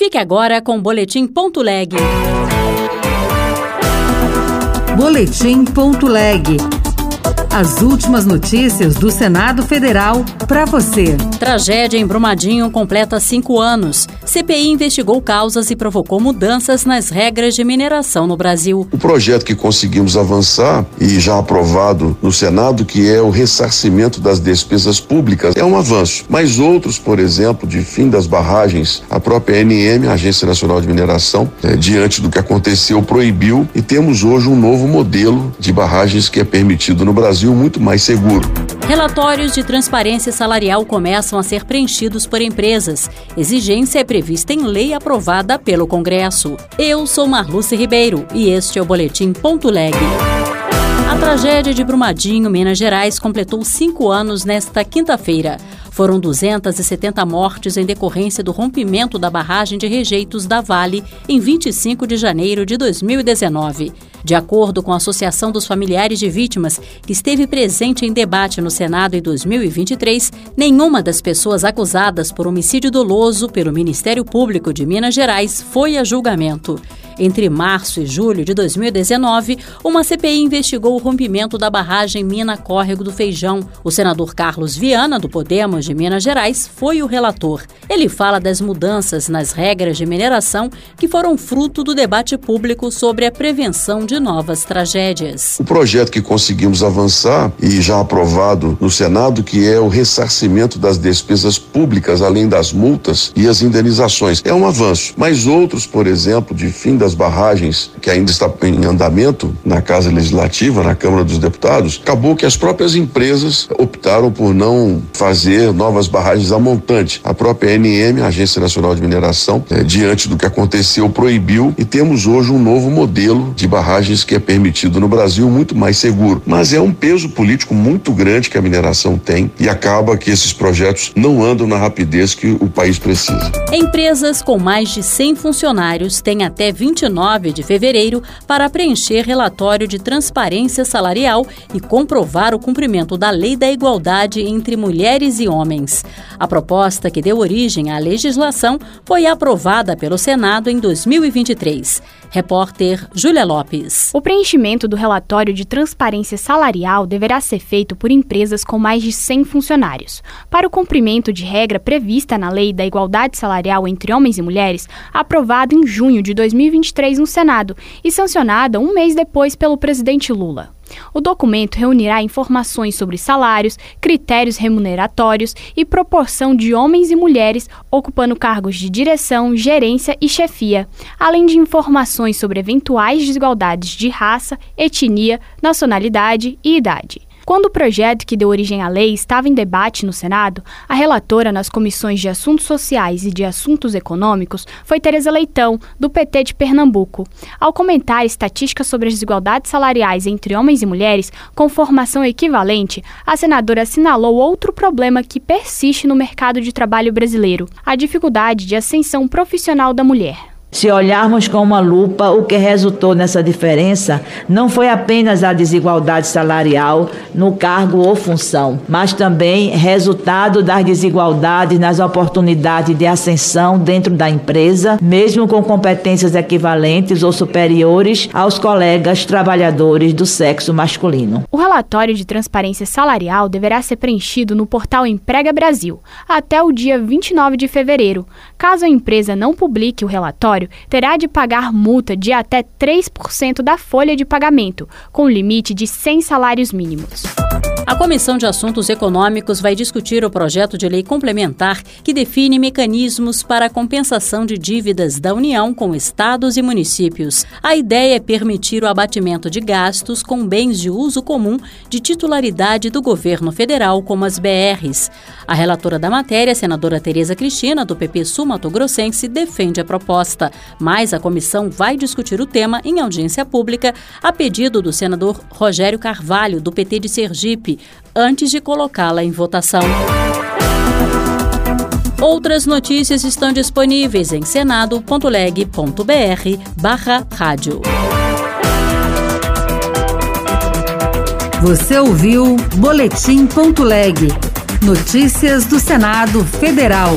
Fique agora com o Boletim Ponto Leg. Boletim Ponto Leg. As últimas notícias do Senado Federal para você. Tragédia em Brumadinho completa cinco anos. CPI investigou causas e provocou mudanças nas regras de mineração no Brasil. O projeto que conseguimos avançar e já aprovado no Senado, que é o ressarcimento das despesas públicas, é um avanço. Mas outros, por exemplo, de fim das barragens, a própria ANM, a Agência Nacional de Mineração, é, diante do que aconteceu, proibiu e temos hoje um novo modelo de barragens que é permitido no Brasil Brasil muito mais seguro. Relatórios de transparência salarial começam a ser preenchidos por empresas. Exigência é prevista em lei aprovada pelo Congresso. Eu sou Marluce Ribeiro e este é o Boletim Ponto Leg. A tragédia de Brumadinho, Minas Gerais, completou cinco anos nesta quinta-feira. Foram 270 mortes em decorrência do rompimento da barragem de rejeitos da Vale em 25 de janeiro de 2019. De acordo com a Associação dos Familiares de Vítimas, que esteve presente em debate no Senado em 2023, nenhuma das pessoas acusadas por homicídio doloso pelo Ministério Público de Minas Gerais foi a julgamento. Entre março e julho de 2019, uma CPI investigou o rompimento da barragem Mina Córrego do Feijão. O senador Carlos Viana, do Podemos de Minas Gerais, foi o relator. Ele fala das mudanças nas regras de mineração que foram fruto do debate público sobre a prevenção de novas tragédias. O projeto que conseguimos avançar e já aprovado no Senado, que é o ressarcimento das despesas públicas, além das multas e as indenizações, é um avanço. Mas outros, por exemplo, de fim das barragens, que ainda está em andamento na Casa Legislativa, na Câmara dos Deputados, acabou que as próprias empresas optaram por não fazer novas barragens a montante. A própria ANM, a Agência Nacional de Mineração, é, diante do que aconteceu, proibiu e temos hoje um novo modelo de barragens que é permitido no Brasil, muito mais seguro. Mas é um peso político muito grande que a mineração tem e acaba que esses projetos não andam na rapidez que o país precisa. Empresas com mais de 100 funcionários têm até 20 29 de fevereiro para preencher relatório de transparência salarial e comprovar o cumprimento da Lei da Igualdade entre Mulheres e Homens. A proposta que deu origem à legislação foi aprovada pelo Senado em 2023. Repórter Júlia Lopes. O preenchimento do relatório de transparência salarial deverá ser feito por empresas com mais de 100 funcionários. Para o cumprimento de regra prevista na Lei da Igualdade Salarial entre Homens e Mulheres, aprovado em junho de 2023 no Senado e sancionada um mês depois pelo presidente Lula. O documento reunirá informações sobre salários, critérios remuneratórios e proporção de homens e mulheres ocupando cargos de direção, gerência e chefia, além de informações sobre eventuais desigualdades de raça, etnia, nacionalidade e idade. Quando o projeto que deu origem à lei estava em debate no Senado, a relatora nas comissões de Assuntos Sociais e de Assuntos Econômicos foi Tereza Leitão, do PT de Pernambuco. Ao comentar estatísticas sobre as desigualdades salariais entre homens e mulheres com formação equivalente, a senadora assinalou outro problema que persiste no mercado de trabalho brasileiro: a dificuldade de ascensão profissional da mulher. Se olharmos com uma lupa, o que resultou nessa diferença não foi apenas a desigualdade salarial no cargo ou função, mas também resultado das desigualdades nas oportunidades de ascensão dentro da empresa, mesmo com competências equivalentes ou superiores aos colegas trabalhadores do sexo masculino. O relatório de transparência salarial deverá ser preenchido no portal Emprega Brasil até o dia 29 de fevereiro. Caso a empresa não publique o relatório, terá de pagar multa de até 3% da folha de pagamento, com limite de 100 salários mínimos. A Comissão de Assuntos Econômicos vai discutir o projeto de lei complementar que define mecanismos para a compensação de dívidas da União com estados e municípios. A ideia é permitir o abatimento de gastos com bens de uso comum de titularidade do governo federal, como as BRs. A relatora da matéria, senadora Tereza Cristina, do PP Sul Mato Grossense, defende a proposta, mas a comissão vai discutir o tema em audiência pública a pedido do senador Rogério Carvalho, do PT de Sergipe antes de colocá-la em votação. Outras notícias estão disponíveis em senado.leg.br barra rádio. Você ouviu Boletim.leg. Notícias do Senado Federal.